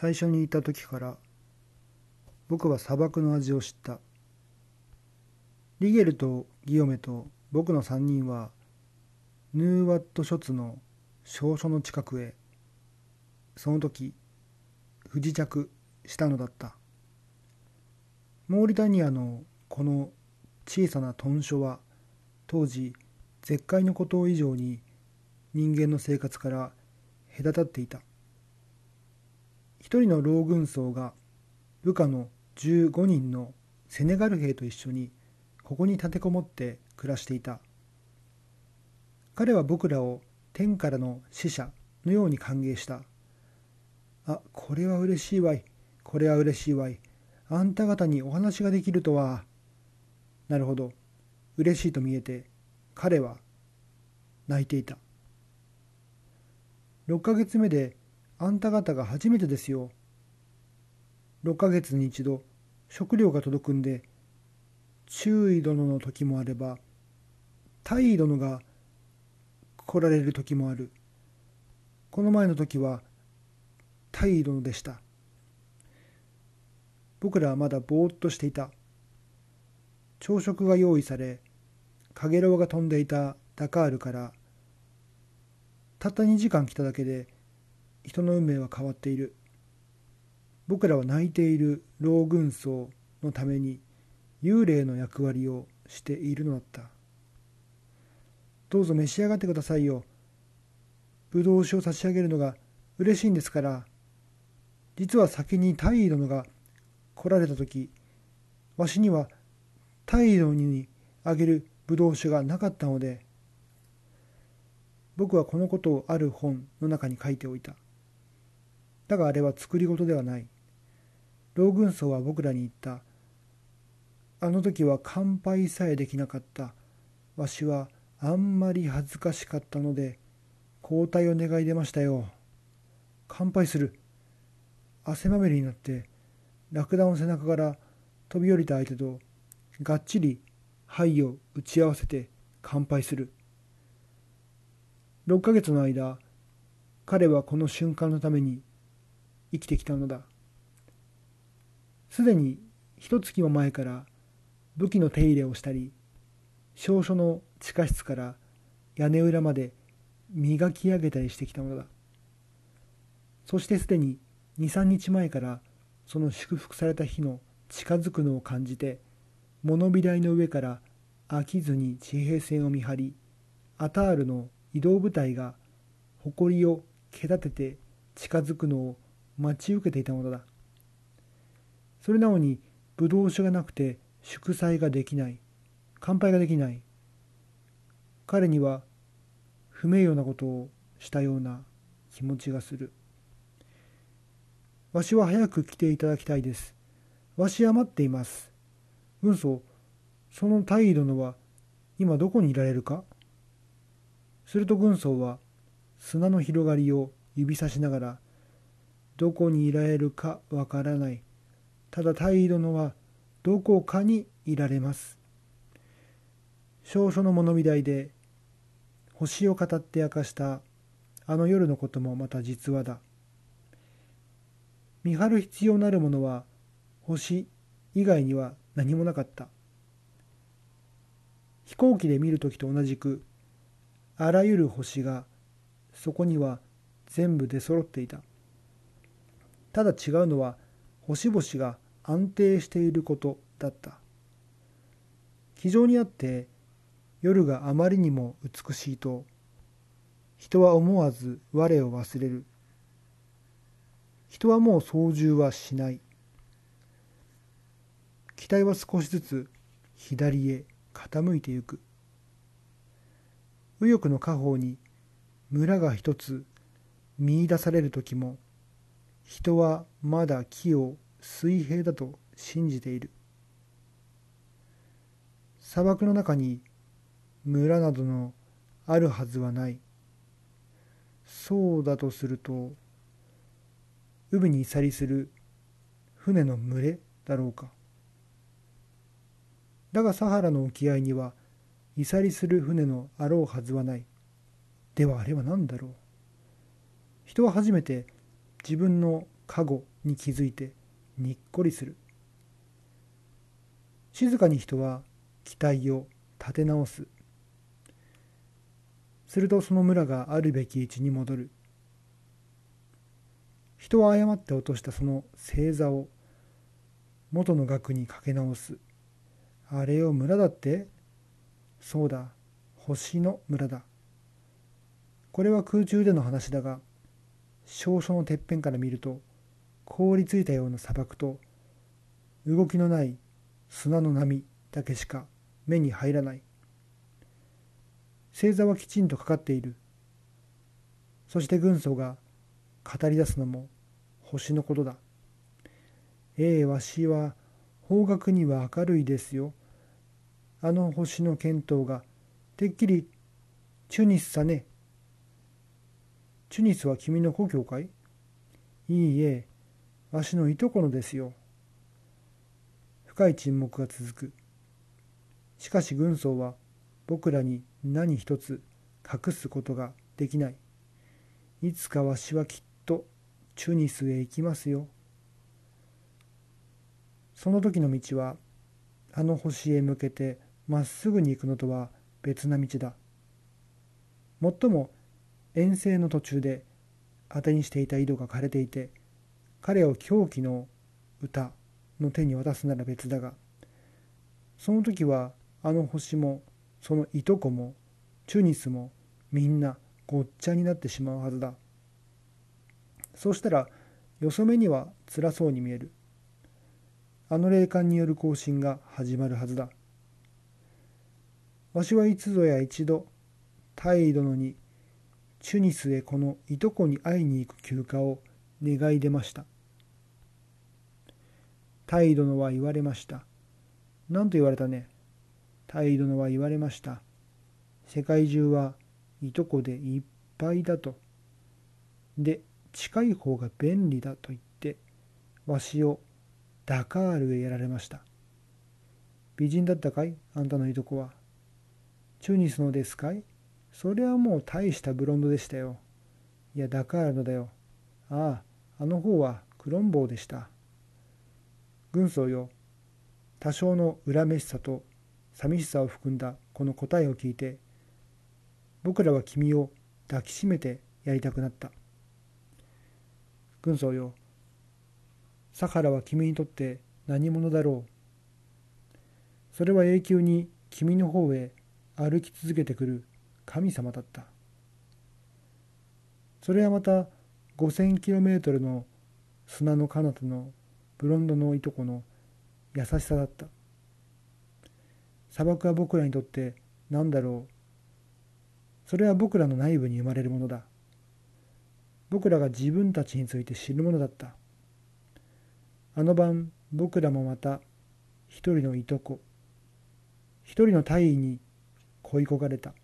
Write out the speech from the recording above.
最初にいた時から僕は砂漠の味を知った。リゲルとギオメと僕の3人はヌーワット諸津の証書の近くへその時不時着したのだった。モーリタニアのこの小さな豚書は当時絶海の孤島以上に人間の生活から隔たっていた。一人の老軍曹が部下の15人のセネガル兵と一緒にここに立てこもって暮らしていた。彼は僕らを天からの使者のように歓迎したあこれは嬉しいわい。これは嬉しいわい。あんた方にお話ができるとは。なるほど。嬉しいと見えて彼は泣いていた。6ヶ月目であんた方が初めてですよ。6ヶ月に一度食料が届くんで、注意殿の時もあれば、大尉殿が来られる時もある。この前の時は大尉殿でした。僕らはまだぼーっとしていた。朝食が用意され、かげろうが飛んでいたダカールからたった2時間来ただけで人の運命は変わっている。僕らは泣いている老軍曹のために幽霊の役割をしているのだった。どうぞ召し上がってくださいよ。ぶどう酒を差し上げるのが嬉しいんですから。実は先に大尉殿が来られた時わしには大尉殿にあげるぶどう酒がなかったので僕はこのことをある本の中に書いておいた。だがあれは作り事ではない。老軍曹は僕らに言った。あの時は乾杯さえできなかった。わしはあんまり恥ずかしかったので、交代を願い出ましたよ。乾杯する。汗まみれになって、ラクダの背中から飛び降りた相手と、がっちり灰を打ち合わせて乾杯する。6ヶ月の間彼はこの瞬間のために生きてきたのだ。すでに一月も前から武器の手入れをしたり少書の地下室から屋根裏まで磨き上げたりしてきたのだ。そしてすでに23日前からその祝福された日の近づくのを感じて物火台の上から飽きずに地平線を見張りアタールの移動部隊が誇りを隔てて近づくのを待ち受けていたものだ。それなのに武道酒がなくて祝祭ができない。乾杯ができない。彼には不名誉なことをしたような気持ちがする。わしは早く来ていただきたいです。わしは待っています。軍曹その大尉殿は今どこにいられるか。すると軍曹は砂の広がりを指さしながらどこにいられるかわからない。ただ大尉殿はどこかにいられます。少々の物見台で星を語って明かしたあの夜のこともまた実話だ。見張る必要なるものは星以外には何もなかった。飛行機で見る時と同じくあらゆる星がそこには全部出揃っていた。ただ違うのは星々が安定していることだった。気丈にあって夜があまりにも美しいと人は思わず我を忘れる。人はもう操縦はしない。機体は少しずつ左へ傾いてゆく。右翼の家宝に村が一つ見出される時も人はまだ木を水平だと信じている砂漠の中に村などのあるはずはないそうだとすると海に去りする船の群れだろうかだがサハラの沖合には居去りする船のあろうはずはない。ではあれは何だろう。人は初めて自分の加護に気づいてにっこりする。静かに人は期待を立て直す。するとその村があるべき位置に戻る。人は誤って落としたその星座を元の額にかけ直す。あれを村だって。そうだ星の村だ。これは空中での話だが少々のてっぺんから見ると凍りついたような砂漠と動きのない砂の波だけしか目に入らない。星座はきちんとかかっている。そして軍曹が語り出すのも星のことだ。ええわしは方角には明るいですよ。あの星の見当がてっきりチュニスさね。チュニスは君の故郷かい？いいえわしのいとこのですよ。深い沈黙が続く。しかし軍曹は僕らに何一つ隠すことができない。いつかわしはきっとチュニスへ行きますよ。その時の道はあの星へ向けてまっすぐに行くのとは別な道だ。もっとも遠征の途中で当てにしていた井戸が枯れていて彼を狂気の歌の手に渡すなら別だがその時はあの星もそのいとこもチュニスもみんなごっちゃになってしまうはずだ。そうしたらよそ目には辛そうに見える。あの霊感による行進が始まるはずだ。わしはいつぞや一度大殿にチュニスへこのいとこに会いに行く休暇を願い出ました態殿は言われました。何と言われたね。態殿は言われました。世界中はいとこでいっぱいだと。で、近い方が便利だと言って、わしをダカールへやられました。美人だったかい？あんたのいとこは。チュニスのですかい？それはもう大したブロンドでしたよ。いや、ダカールのだよ。ああ、あの方はクロンボウでした。軍曹よ多少の恨めしさと寂しさを含んだこの答えを聞いて僕らは君を抱きしめてやりたくなった軍曹よサハラは君にとって何者だろうそれは永久に君の方へ歩き続けてくる神様だった。それはまた 5000km の砂の彼方のブロンドのいとこの優しさだった。砂漠は僕らにとって何だろう。それは僕らの内部に生まれるものだ。僕らが自分たちについて知るものだった。あの晩僕らもまた一人のいとこ一人の大尉に恋焦がれた。